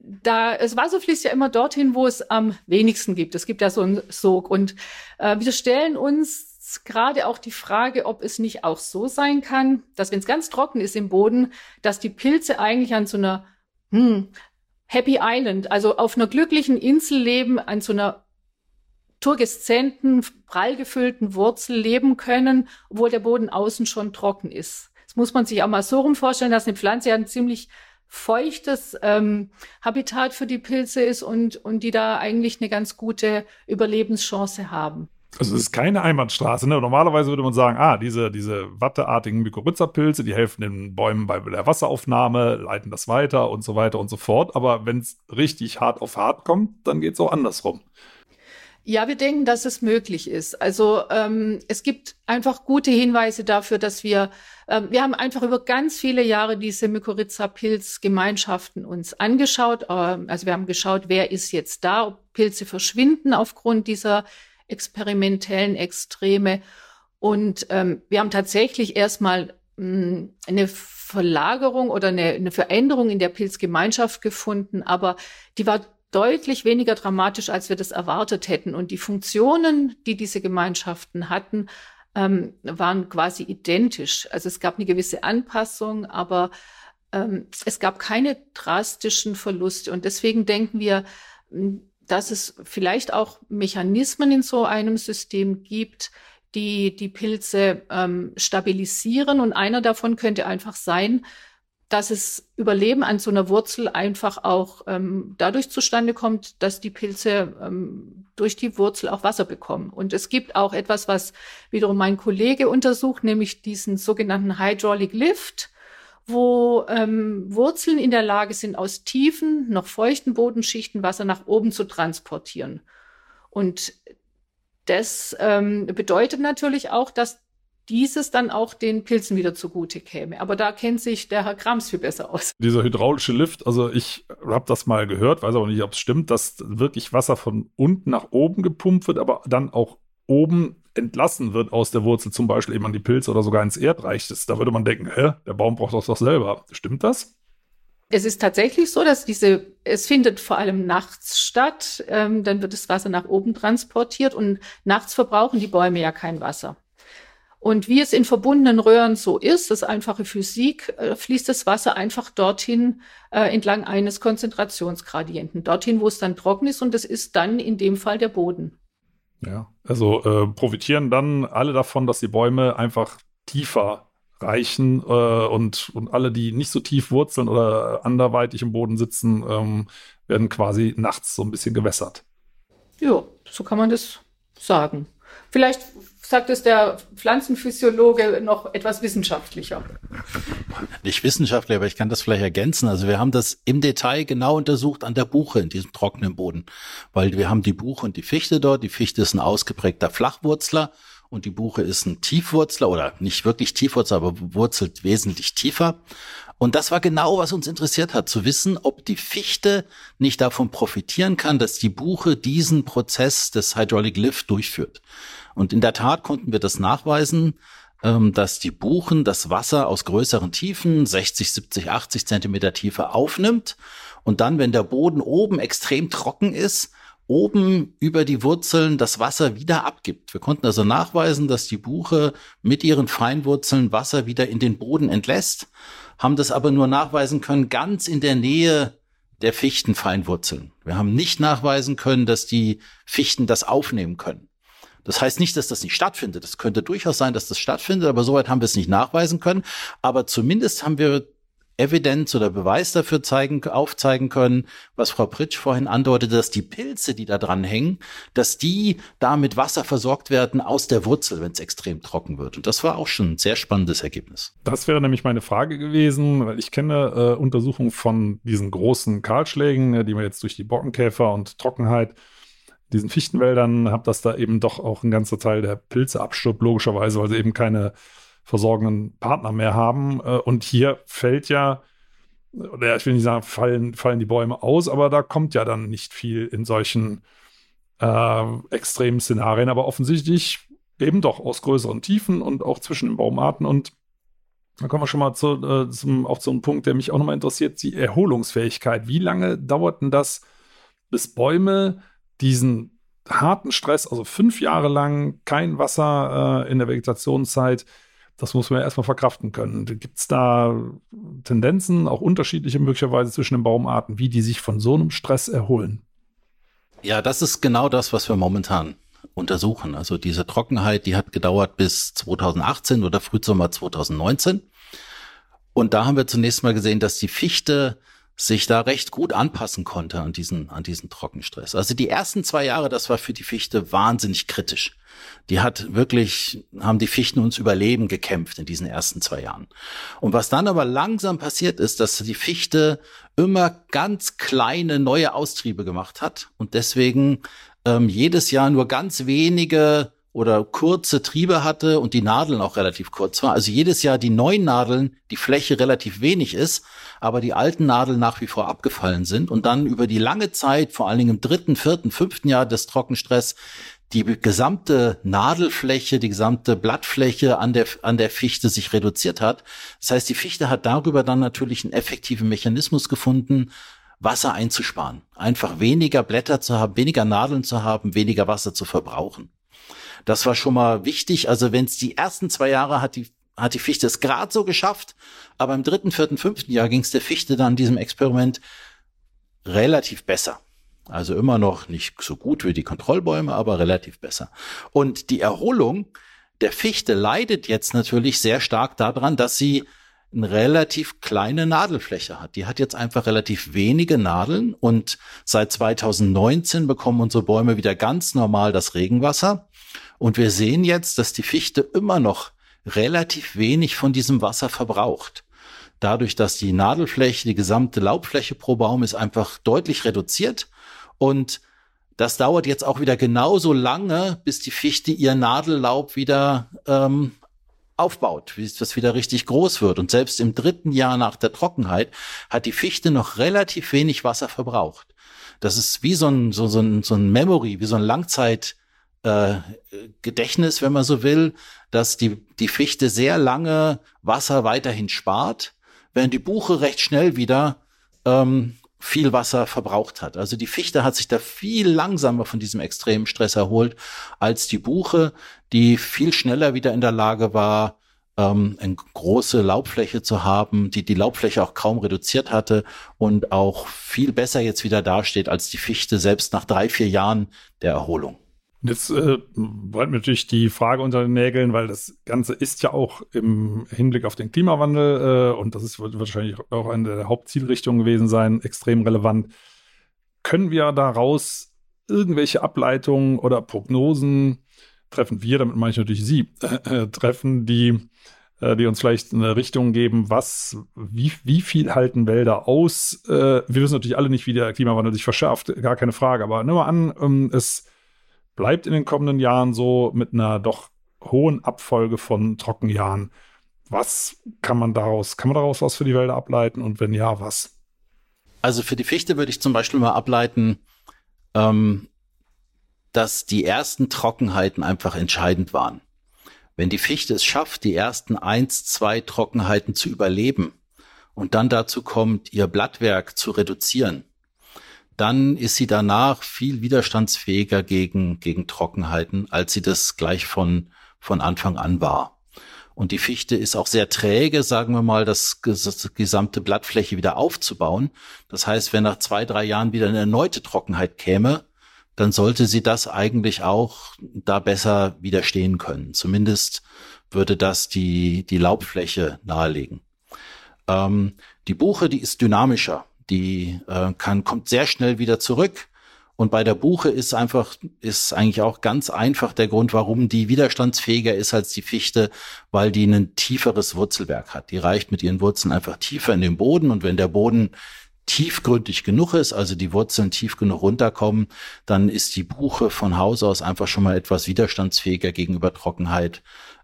da das Wasser fließt ja immer dorthin, wo es am wenigsten gibt. Es gibt ja so einen Sog und äh, wir stellen uns gerade auch die Frage, ob es nicht auch so sein kann, dass wenn es ganz trocken ist im Boden, dass die Pilze eigentlich an so einer hm, Happy Island, also auf einer glücklichen Insel leben, an so einer turgeszenten, prall gefüllten Wurzel leben können, obwohl der Boden außen schon trocken ist muss man sich auch mal so rum vorstellen, dass eine Pflanze ja ein ziemlich feuchtes ähm, Habitat für die Pilze ist und, und die da eigentlich eine ganz gute Überlebenschance haben. Also es ist keine Einbahnstraße. Ne? Normalerweise würde man sagen, ah, diese, diese watteartigen Mykorrhiza-Pilze, die helfen den Bäumen bei der Wasseraufnahme, leiten das weiter und so weiter und so fort. Aber wenn es richtig hart auf hart kommt, dann geht es auch andersrum. Ja, wir denken, dass es möglich ist. Also ähm, es gibt einfach gute Hinweise dafür, dass wir, ähm, wir haben einfach über ganz viele Jahre diese Mykorrhiza-Pilz-Gemeinschaften uns angeschaut. Ähm, also wir haben geschaut, wer ist jetzt da, ob Pilze verschwinden aufgrund dieser experimentellen Extreme. Und ähm, wir haben tatsächlich erstmal hm, eine Verlagerung oder eine, eine Veränderung in der Pilzgemeinschaft gefunden, aber die war deutlich weniger dramatisch, als wir das erwartet hätten. Und die Funktionen, die diese Gemeinschaften hatten, ähm, waren quasi identisch. Also es gab eine gewisse Anpassung, aber ähm, es gab keine drastischen Verluste. Und deswegen denken wir, hm, dass es vielleicht auch Mechanismen in so einem System gibt, die die Pilze ähm, stabilisieren. Und einer davon könnte einfach sein, dass es Überleben an so einer Wurzel einfach auch ähm, dadurch zustande kommt, dass die Pilze ähm, durch die Wurzel auch Wasser bekommen. Und es gibt auch etwas, was wiederum mein Kollege untersucht, nämlich diesen sogenannten Hydraulic Lift, wo ähm, Wurzeln in der Lage sind, aus tiefen, noch feuchten Bodenschichten Wasser nach oben zu transportieren. Und das ähm, bedeutet natürlich auch, dass dieses dann auch den Pilzen wieder zugute käme. Aber da kennt sich der Herr Krams viel besser aus. Dieser hydraulische Lift, also ich habe das mal gehört, weiß aber nicht, ob es stimmt, dass wirklich Wasser von unten nach oben gepumpt wird, aber dann auch oben entlassen wird aus der Wurzel, zum Beispiel eben an die Pilze oder sogar ins Erdreich. Das, da würde man denken, hä, der Baum braucht das doch selber. Stimmt das? Es ist tatsächlich so, dass diese, es findet vor allem nachts statt, ähm, dann wird das Wasser nach oben transportiert und nachts verbrauchen die Bäume ja kein Wasser. Und wie es in verbundenen Röhren so ist, das ist einfache Physik, äh, fließt das Wasser einfach dorthin äh, entlang eines Konzentrationsgradienten, dorthin, wo es dann trocken ist und das ist dann in dem Fall der Boden. Ja, also äh, profitieren dann alle davon, dass die Bäume einfach tiefer reichen äh, und, und alle, die nicht so tief wurzeln oder anderweitig im Boden sitzen, ähm, werden quasi nachts so ein bisschen gewässert. Ja, so kann man das sagen. Vielleicht sagt es der Pflanzenphysiologe noch etwas wissenschaftlicher. Nicht wissenschaftlich, aber ich kann das vielleicht ergänzen. Also wir haben das im Detail genau untersucht an der Buche in diesem trockenen Boden, weil wir haben die Buche und die Fichte dort. Die Fichte ist ein ausgeprägter Flachwurzler und die Buche ist ein Tiefwurzler oder nicht wirklich Tiefwurzler, aber wurzelt wesentlich tiefer. Und das war genau, was uns interessiert hat, zu wissen, ob die Fichte nicht davon profitieren kann, dass die Buche diesen Prozess des Hydraulic Lift durchführt. Und in der Tat konnten wir das nachweisen, ähm, dass die Buchen das Wasser aus größeren Tiefen, 60, 70, 80 Zentimeter Tiefe aufnimmt und dann, wenn der Boden oben extrem trocken ist, oben über die Wurzeln das Wasser wieder abgibt. Wir konnten also nachweisen, dass die Buche mit ihren Feinwurzeln Wasser wieder in den Boden entlässt, haben das aber nur nachweisen können ganz in der Nähe der Fichtenfeinwurzeln. Wir haben nicht nachweisen können, dass die Fichten das aufnehmen können. Das heißt nicht, dass das nicht stattfindet. Es könnte durchaus sein, dass das stattfindet, aber soweit haben wir es nicht nachweisen können. Aber zumindest haben wir Evidenz oder Beweis dafür zeigen, aufzeigen können, was Frau Pritsch vorhin andeutete, dass die Pilze, die da dran hängen, dass die da mit Wasser versorgt werden aus der Wurzel, wenn es extrem trocken wird. Und das war auch schon ein sehr spannendes Ergebnis. Das wäre nämlich meine Frage gewesen, weil ich kenne äh, Untersuchungen von diesen großen Kahlschlägen, äh, die man jetzt durch die Bockenkäfer und Trockenheit diesen Fichtenwäldern, habe das da eben doch auch ein ganzer Teil der Pilze abstirbt, logischerweise, weil sie eben keine versorgenden Partner mehr haben. Äh, und hier fällt ja, oder ich will nicht sagen, fallen, fallen die Bäume aus, aber da kommt ja dann nicht viel in solchen äh, extremen Szenarien, aber offensichtlich eben doch aus größeren Tiefen und auch zwischen den Baumarten. Und da kommen wir schon mal zu, äh, zum, auch zu einem Punkt, der mich auch nochmal interessiert, die Erholungsfähigkeit. Wie lange dauert denn das, bis Bäume diesen harten Stress, also fünf Jahre lang kein Wasser äh, in der Vegetationszeit, das muss man ja erstmal verkraften können. Gibt es da Tendenzen, auch unterschiedliche möglicherweise zwischen den Baumarten, wie die sich von so einem Stress erholen? Ja, das ist genau das, was wir momentan untersuchen. Also diese Trockenheit, die hat gedauert bis 2018 oder Frühsommer 2019. Und da haben wir zunächst mal gesehen, dass die Fichte sich da recht gut anpassen konnte an diesen, an diesen Trockenstress. Also die ersten zwei Jahre, das war für die Fichte wahnsinnig kritisch. Die hat wirklich, haben die Fichten uns überleben gekämpft in diesen ersten zwei Jahren. Und was dann aber langsam passiert ist, dass die Fichte immer ganz kleine neue Austriebe gemacht hat und deswegen ähm, jedes Jahr nur ganz wenige oder kurze Triebe hatte und die Nadeln auch relativ kurz war. Also jedes Jahr die neuen Nadeln, die Fläche relativ wenig ist, aber die alten Nadeln nach wie vor abgefallen sind und dann über die lange Zeit, vor allen Dingen im dritten, vierten, fünften Jahr des Trockenstress, die gesamte Nadelfläche, die gesamte Blattfläche an der, an der Fichte sich reduziert hat. Das heißt, die Fichte hat darüber dann natürlich einen effektiven Mechanismus gefunden, Wasser einzusparen. Einfach weniger Blätter zu haben, weniger Nadeln zu haben, weniger Wasser zu verbrauchen. Das war schon mal wichtig. Also wenn es die ersten zwei Jahre hat die hat die Fichte es gerade so geschafft, aber im dritten, vierten, fünften Jahr ging es der Fichte dann diesem Experiment relativ besser. Also immer noch nicht so gut wie die Kontrollbäume, aber relativ besser. Und die Erholung der Fichte leidet jetzt natürlich sehr stark daran, dass sie eine relativ kleine Nadelfläche hat. Die hat jetzt einfach relativ wenige Nadeln und seit 2019 bekommen unsere Bäume wieder ganz normal das Regenwasser. Und wir sehen jetzt, dass die Fichte immer noch relativ wenig von diesem Wasser verbraucht. Dadurch, dass die Nadelfläche, die gesamte Laubfläche pro Baum ist einfach deutlich reduziert und das dauert jetzt auch wieder genauso lange, bis die Fichte ihr Nadellaub wieder ähm, aufbaut, bis das wieder richtig groß wird. Und selbst im dritten Jahr nach der Trockenheit hat die Fichte noch relativ wenig Wasser verbraucht. Das ist wie so ein, so, so ein, so ein Memory, wie so ein Langzeit, äh, Gedächtnis, wenn man so will, dass die, die Fichte sehr lange Wasser weiterhin spart, während die Buche recht schnell wieder ähm, viel Wasser verbraucht hat. Also die Fichte hat sich da viel langsamer von diesem extremen Stress erholt als die Buche, die viel schneller wieder in der Lage war, ähm, eine große Laubfläche zu haben, die die Laubfläche auch kaum reduziert hatte und auch viel besser jetzt wieder dasteht als die Fichte selbst nach drei, vier Jahren der Erholung. Jetzt äh, bleibt mir natürlich die Frage unter den Nägeln, weil das Ganze ist ja auch im Hinblick auf den Klimawandel äh, und das ist wahrscheinlich auch eine der Hauptzielrichtungen gewesen sein, extrem relevant. Können wir daraus irgendwelche Ableitungen oder Prognosen treffen? Wir, damit meine ich natürlich Sie, äh, treffen, die, äh, die uns vielleicht eine Richtung geben, was, wie, wie viel halten Wälder aus? Äh, wir wissen natürlich alle nicht, wie der Klimawandel sich verschärft, gar keine Frage, aber nehmen wir an, ähm, es bleibt in den kommenden Jahren so mit einer doch hohen Abfolge von Trockenjahren. Was kann man daraus, kann man daraus was für die Wälder ableiten und wenn ja, was? Also für die Fichte würde ich zum Beispiel mal ableiten, ähm, dass die ersten Trockenheiten einfach entscheidend waren. Wenn die Fichte es schafft, die ersten eins, zwei Trockenheiten zu überleben und dann dazu kommt, ihr Blattwerk zu reduzieren, dann ist sie danach viel widerstandsfähiger gegen, gegen Trockenheiten, als sie das gleich von, von Anfang an war. Und die Fichte ist auch sehr träge, sagen wir mal, das, das gesamte Blattfläche wieder aufzubauen. Das heißt, wenn nach zwei, drei Jahren wieder eine erneute Trockenheit käme, dann sollte sie das eigentlich auch da besser widerstehen können. Zumindest würde das die, die Laubfläche nahelegen. Ähm, die Buche, die ist dynamischer die äh, kann, kommt sehr schnell wieder zurück. Und bei der Buche ist einfach, ist eigentlich auch ganz einfach der Grund, warum die widerstandsfähiger ist als die Fichte, weil die ein tieferes Wurzelwerk hat. Die reicht mit ihren Wurzeln einfach tiefer in den Boden und wenn der Boden tiefgründig genug ist, also die Wurzeln tief genug runterkommen, dann ist die Buche von Haus aus einfach schon mal etwas widerstandsfähiger gegenüber Trockenheit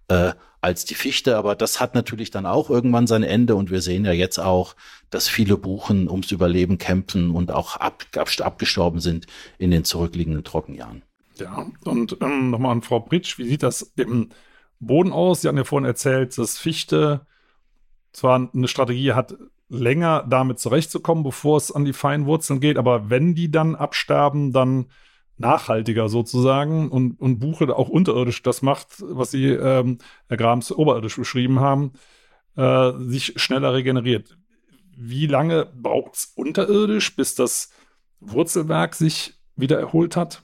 äh, als die Fichte. Aber das hat natürlich dann auch irgendwann sein Ende und wir sehen ja jetzt auch, dass viele Buchen ums Überleben kämpfen und auch ab, ab, abgestorben sind in den zurückliegenden Trockenjahren. Ja, und ähm, nochmal an Frau Britsch, wie sieht das im Boden aus? Sie haben ja vorhin erzählt, dass Fichte zwar eine Strategie hat, länger damit zurechtzukommen, bevor es an die feinen Wurzeln geht, aber wenn die dann absterben, dann nachhaltiger sozusagen und, und Buche auch unterirdisch das macht, was Sie, ähm, Herr Grams, oberirdisch beschrieben haben, äh, sich schneller regeneriert. Wie lange braucht es unterirdisch, bis das Wurzelwerk sich wieder erholt hat?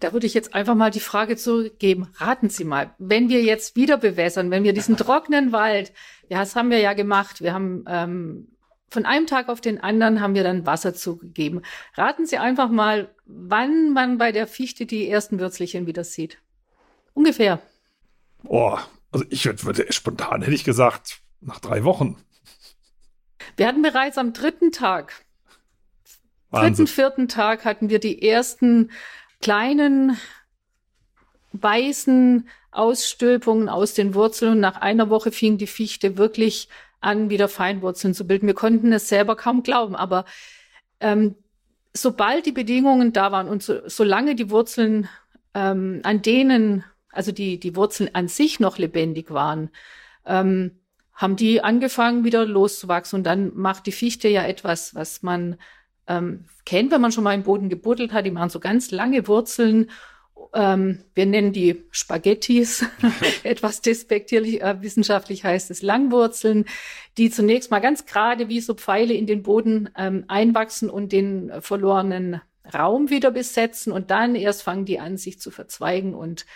Da würde ich jetzt einfach mal die Frage zurückgeben. Raten Sie mal, wenn wir jetzt wieder bewässern, wenn wir diesen trockenen Wald, ja, das haben wir ja gemacht, wir haben ähm, von einem Tag auf den anderen haben wir dann Wasser zugegeben. Raten Sie einfach mal, wann man bei der Fichte die ersten Würzelchen wieder sieht. Ungefähr. Boah, also ich würde spontan hätte ich gesagt, nach drei Wochen. Wir hatten bereits am dritten Tag, Wahnsinn. dritten, vierten Tag hatten wir die ersten kleinen weißen Ausstülpungen aus den Wurzeln und nach einer Woche fing die Fichte wirklich an, wieder Feinwurzeln zu bilden. Wir konnten es selber kaum glauben, aber ähm, sobald die Bedingungen da waren und so, solange die Wurzeln ähm, an denen, also die, die Wurzeln an sich noch lebendig waren, ähm, haben die angefangen, wieder loszuwachsen. Und dann macht die Fichte ja etwas, was man ähm, kennt, wenn man schon mal im Boden gebuddelt hat. Die machen so ganz lange Wurzeln. Ähm, wir nennen die Spaghettis, etwas despektierlich, äh, wissenschaftlich heißt es Langwurzeln, die zunächst mal ganz gerade wie so Pfeile in den Boden ähm, einwachsen und den verlorenen Raum wieder besetzen. Und dann erst fangen die an, sich zu verzweigen und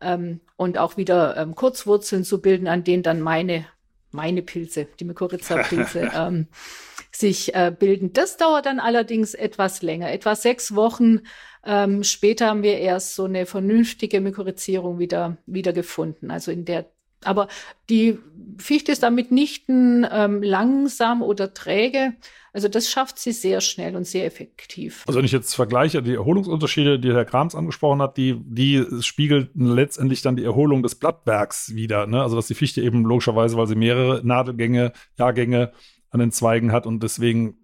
ähm, und auch wieder ähm, Kurzwurzeln zu bilden, an denen dann meine meine Pilze, die Mykorrhiza-Pilze, ähm, sich äh, bilden. Das dauert dann allerdings etwas länger, etwa sechs Wochen. Ähm, später haben wir erst so eine vernünftige Mykorrhizierung wieder, wieder gefunden. Also in der, aber die Fichte ist damit nicht ähm, langsam oder träge. Also das schafft sie sehr schnell und sehr effektiv. Also wenn ich jetzt vergleiche, die Erholungsunterschiede, die Herr Krams angesprochen hat, die, die spiegelten letztendlich dann die Erholung des Blattwerks wieder. Ne? Also dass die Fichte eben logischerweise, weil sie mehrere Nadelgänge, Jahrgänge an den Zweigen hat und deswegen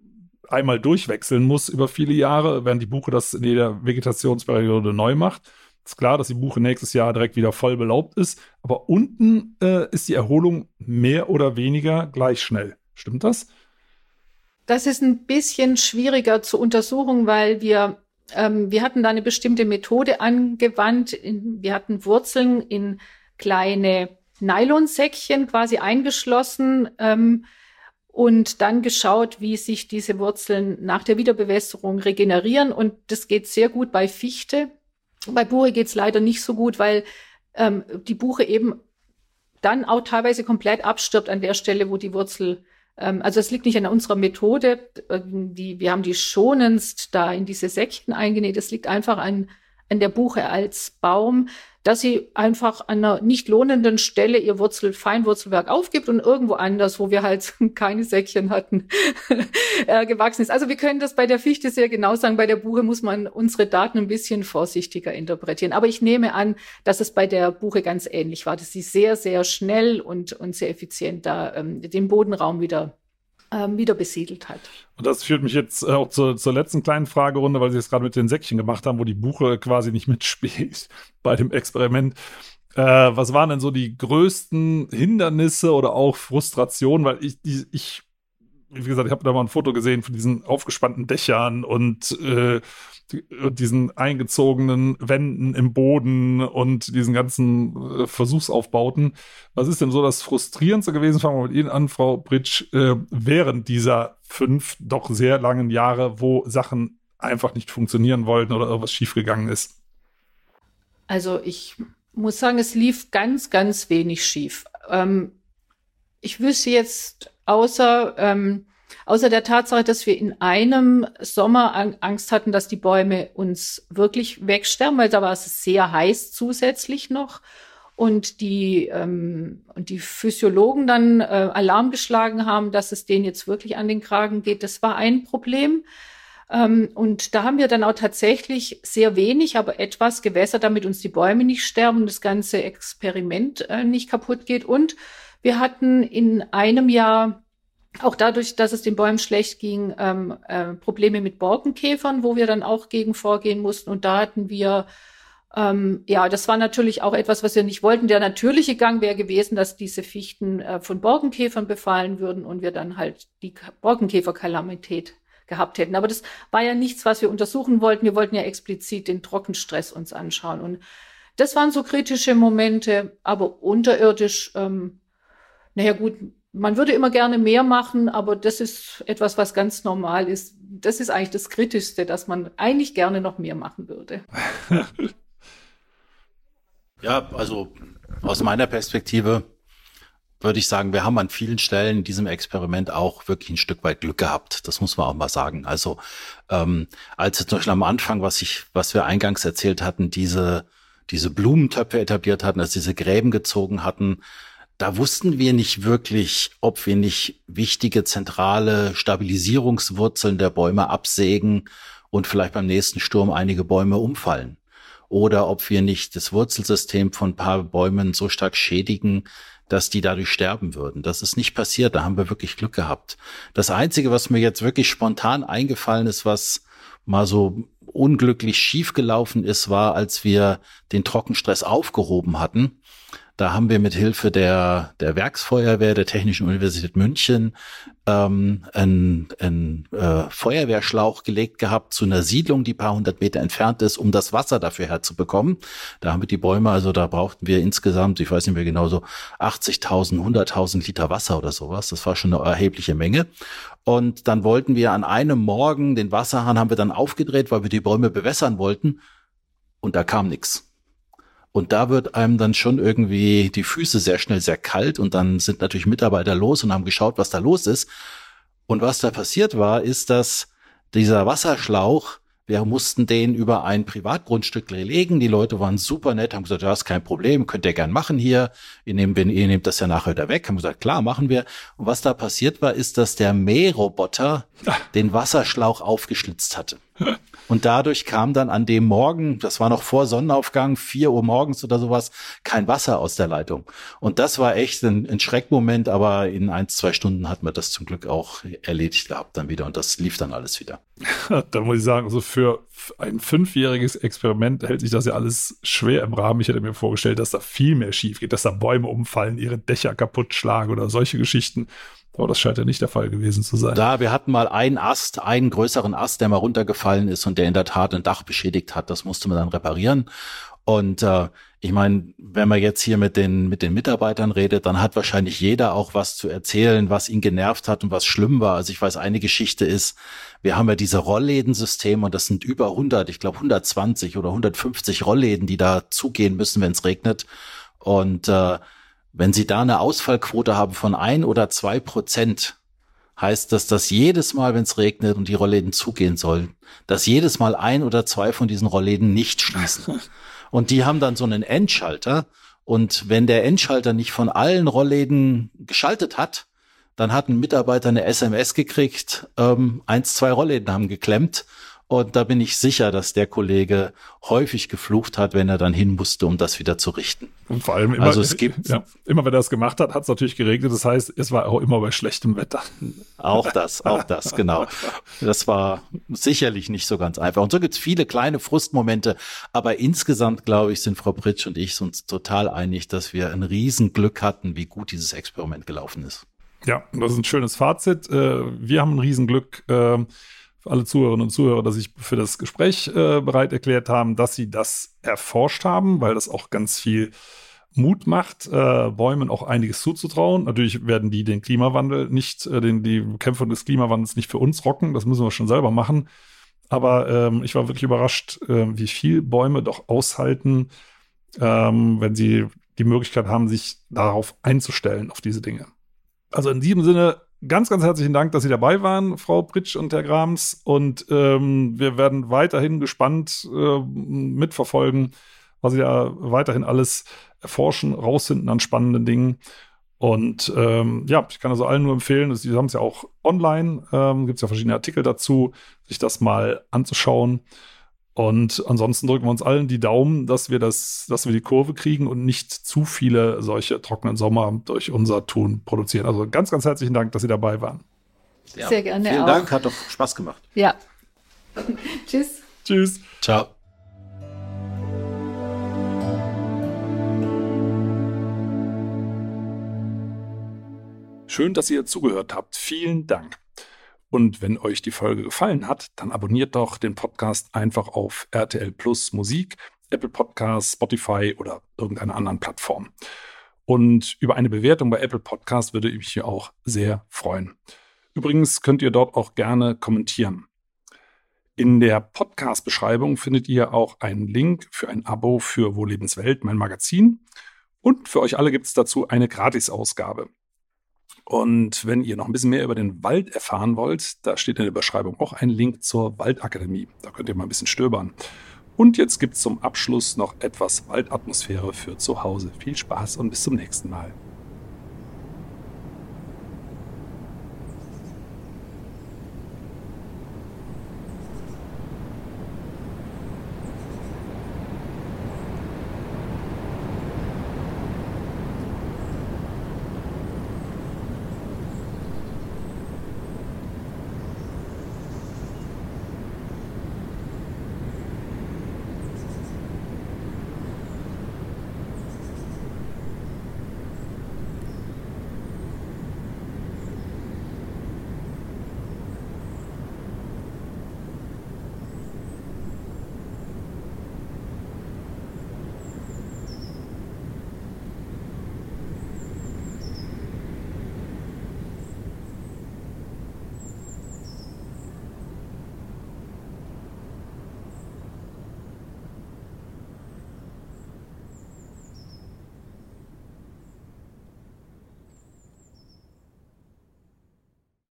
einmal durchwechseln muss über viele Jahre, während die Buche das in jeder Vegetationsperiode neu macht. Ist klar, dass die Buche nächstes Jahr direkt wieder voll belaubt ist, aber unten äh, ist die Erholung mehr oder weniger gleich schnell. Stimmt das? Das ist ein bisschen schwieriger zu untersuchen, weil wir ähm, wir hatten da eine bestimmte Methode angewandt. Wir hatten Wurzeln in kleine Nylonsäckchen quasi eingeschlossen ähm, und dann geschaut, wie sich diese Wurzeln nach der Wiederbewässerung regenerieren. Und das geht sehr gut bei Fichte. Bei Buche geht's leider nicht so gut, weil ähm, die Buche eben dann auch teilweise komplett abstirbt an der Stelle, wo die Wurzel ähm, also es liegt nicht an unserer Methode. Die, wir haben die schonendst da in diese Säckchen eingenäht. Es liegt einfach an, an der Buche als Baum dass sie einfach an einer nicht lohnenden Stelle ihr Wurzel, Feinwurzelwerk aufgibt und irgendwo anders, wo wir halt keine Säckchen hatten, äh, gewachsen ist. Also wir können das bei der Fichte sehr genau sagen. Bei der Buche muss man unsere Daten ein bisschen vorsichtiger interpretieren. Aber ich nehme an, dass es bei der Buche ganz ähnlich war, dass sie sehr, sehr schnell und, und sehr effizient da ähm, den Bodenraum wieder wieder besiedelt hat. Und das führt mich jetzt äh, auch zur, zur letzten kleinen Fragerunde, weil Sie es gerade mit den Säckchen gemacht haben, wo die Buche quasi nicht mitspielt bei dem Experiment. Äh, was waren denn so die größten Hindernisse oder auch Frustrationen? Weil ich, ich wie gesagt, ich habe da mal ein Foto gesehen von diesen aufgespannten Dächern und äh, diesen eingezogenen Wänden im Boden und diesen ganzen äh, Versuchsaufbauten. Was ist denn so das Frustrierendste gewesen? Fangen wir mit Ihnen an, Frau Britsch, äh, während dieser fünf doch sehr langen Jahre, wo Sachen einfach nicht funktionieren wollten oder irgendwas schiefgegangen ist? Also ich muss sagen, es lief ganz, ganz wenig schief. Ähm, ich wüsste jetzt außer ähm, Außer der Tatsache, dass wir in einem Sommer Angst hatten, dass die Bäume uns wirklich wegsterben, weil da war es sehr heiß zusätzlich noch. Und die, ähm, und die Physiologen dann äh, Alarm geschlagen haben, dass es denen jetzt wirklich an den Kragen geht. Das war ein Problem. Ähm, und da haben wir dann auch tatsächlich sehr wenig, aber etwas gewässert, damit uns die Bäume nicht sterben und das ganze Experiment äh, nicht kaputt geht. Und wir hatten in einem Jahr auch dadurch, dass es den Bäumen schlecht ging, ähm, äh, Probleme mit Borkenkäfern, wo wir dann auch gegen vorgehen mussten. Und da hatten wir, ähm, ja, das war natürlich auch etwas, was wir nicht wollten. Der natürliche Gang wäre gewesen, dass diese Fichten äh, von Borkenkäfern befallen würden und wir dann halt die Borkenkäferkalamität gehabt hätten. Aber das war ja nichts, was wir untersuchen wollten. Wir wollten ja explizit den Trockenstress uns anschauen. Und das waren so kritische Momente, aber unterirdisch, ähm, naja gut, man würde immer gerne mehr machen, aber das ist etwas, was ganz normal ist. Das ist eigentlich das Kritischste, dass man eigentlich gerne noch mehr machen würde. ja, also aus meiner Perspektive würde ich sagen, wir haben an vielen Stellen in diesem Experiment auch wirklich ein Stück weit Glück gehabt. Das muss man auch mal sagen. Also ähm, als zum Beispiel am Anfang, was ich, was wir eingangs erzählt hatten, diese diese Blumentöpfe etabliert hatten, dass diese Gräben gezogen hatten, da wussten wir nicht wirklich, ob wir nicht wichtige zentrale Stabilisierungswurzeln der Bäume absägen und vielleicht beim nächsten Sturm einige Bäume umfallen. oder ob wir nicht das Wurzelsystem von ein paar Bäumen so stark schädigen, dass die dadurch sterben würden. Das ist nicht passiert, da haben wir wirklich Glück gehabt. Das Einzige, was mir jetzt wirklich spontan eingefallen ist, was mal so unglücklich schiefgelaufen ist, war, als wir den Trockenstress aufgehoben hatten. Da haben wir mit Hilfe der, der Werksfeuerwehr der Technischen Universität München ähm, einen, einen äh, Feuerwehrschlauch gelegt gehabt zu einer Siedlung, die paar hundert Meter entfernt ist, um das Wasser dafür herzubekommen. Da haben wir die Bäume, also da brauchten wir insgesamt, ich weiß nicht mehr genau, so 80.000, 100.000 Liter Wasser oder sowas. Das war schon eine erhebliche Menge. Und dann wollten wir an einem Morgen den Wasserhahn haben wir dann aufgedreht, weil wir die Bäume bewässern wollten. Und da kam nichts. Und da wird einem dann schon irgendwie die Füße sehr schnell sehr kalt und dann sind natürlich Mitarbeiter los und haben geschaut, was da los ist. Und was da passiert war, ist, dass dieser Wasserschlauch, wir mussten den über ein Privatgrundstück legen. Die Leute waren super nett, haben gesagt, ja, ist kein Problem, könnt ihr gern machen hier. Ihr nehmt, ihr nehmt das ja nachher wieder weg. Haben gesagt, klar, machen wir. Und was da passiert war, ist, dass der Mähroboter den Wasserschlauch aufgeschlitzt hatte. Und dadurch kam dann an dem Morgen, das war noch vor Sonnenaufgang, vier Uhr morgens oder sowas, kein Wasser aus der Leitung. Und das war echt ein, ein Schreckmoment, aber in ein, zwei Stunden hat man das zum Glück auch erledigt gehabt dann wieder und das lief dann alles wieder. da muss ich sagen, also für ein fünfjähriges Experiment hält sich das ja alles schwer im Rahmen. Ich hätte mir vorgestellt, dass da viel mehr schief geht, dass da Bäume umfallen, ihre Dächer kaputt schlagen oder solche Geschichten. Aber das scheint ja nicht der Fall gewesen zu sein. Da, wir hatten mal einen Ast, einen größeren Ast, der mal runtergefallen ist und der in der Tat ein Dach beschädigt hat. Das musste man dann reparieren. Und äh, ich meine, wenn man jetzt hier mit den mit den Mitarbeitern redet, dann hat wahrscheinlich jeder auch was zu erzählen, was ihn genervt hat und was schlimm war. Also ich weiß, eine Geschichte ist, wir haben ja diese Rolllädensysteme und das sind über 100, ich glaube 120 oder 150 Rollläden, die da zugehen müssen, wenn es regnet. Und äh, wenn Sie da eine Ausfallquote haben von ein oder zwei Prozent, heißt das, dass jedes Mal, wenn es regnet und die Rollläden zugehen sollen, dass jedes Mal ein oder zwei von diesen Rollläden nicht schließen. Und die haben dann so einen Endschalter. Und wenn der Endschalter nicht von allen Rollläden geschaltet hat, dann hat ein Mitarbeiter eine SMS gekriegt, ähm, eins, zwei Rollläden haben geklemmt und da bin ich sicher, dass der Kollege häufig geflucht hat, wenn er dann hin musste, um das wieder zu richten. Und vor allem immer, also es gibt, ja, immer wenn er das gemacht hat, hat es natürlich geregnet. Das heißt, es war auch immer bei schlechtem Wetter. Auch das, auch das, genau. Das war sicherlich nicht so ganz einfach. Und so gibt es viele kleine Frustmomente. Aber insgesamt, glaube ich, sind Frau Pritsch und ich uns total einig, dass wir ein Riesenglück hatten, wie gut dieses Experiment gelaufen ist. Ja, das ist ein schönes Fazit. Äh, wir haben ein Riesenglück ähm, für alle Zuhörerinnen und Zuhörer, dass sich für das Gespräch äh, bereit erklärt haben, dass sie das erforscht haben, weil das auch ganz viel Mut macht, äh, Bäumen auch einiges zuzutrauen. Natürlich werden die den Klimawandel nicht, äh, den, die Bekämpfung des Klimawandels nicht für uns rocken. Das müssen wir schon selber machen. Aber ähm, ich war wirklich überrascht, äh, wie viel Bäume doch aushalten, ähm, wenn sie die Möglichkeit haben, sich darauf einzustellen, auf diese Dinge. Also in diesem Sinne ganz, ganz herzlichen Dank, dass Sie dabei waren, Frau Pritsch und Herr Grams. Und ähm, wir werden weiterhin gespannt äh, mitverfolgen, was Sie da weiterhin alles erforschen, rausfinden an spannenden Dingen. Und ähm, ja, ich kann also allen nur empfehlen, Sie haben es ja auch online, ähm, gibt es ja verschiedene Artikel dazu, sich das mal anzuschauen. Und ansonsten drücken wir uns allen die Daumen, dass wir das, dass wir die Kurve kriegen und nicht zu viele solche trockenen Sommer durch unser Tun produzieren. Also ganz, ganz herzlichen Dank, dass Sie dabei waren. Ja, Sehr gerne. Vielen auch. Dank, hat doch Spaß gemacht. Ja. Tschüss. Tschüss. Ciao. Schön, dass ihr zugehört habt. Vielen Dank. Und wenn euch die Folge gefallen hat, dann abonniert doch den Podcast einfach auf RTL Plus Musik, Apple Podcasts, Spotify oder irgendeiner anderen Plattform. Und über eine Bewertung bei Apple Podcast würde ich mich hier auch sehr freuen. Übrigens könnt ihr dort auch gerne kommentieren. In der Podcast-Beschreibung findet ihr auch einen Link für ein Abo für Wo Lebenswelt, mein Magazin. Und für euch alle gibt es dazu eine Gratisausgabe. Und wenn ihr noch ein bisschen mehr über den Wald erfahren wollt, da steht in der Beschreibung auch ein Link zur Waldakademie. Da könnt ihr mal ein bisschen stöbern. Und jetzt gibt es zum Abschluss noch etwas Waldatmosphäre für zu Hause. Viel Spaß und bis zum nächsten Mal.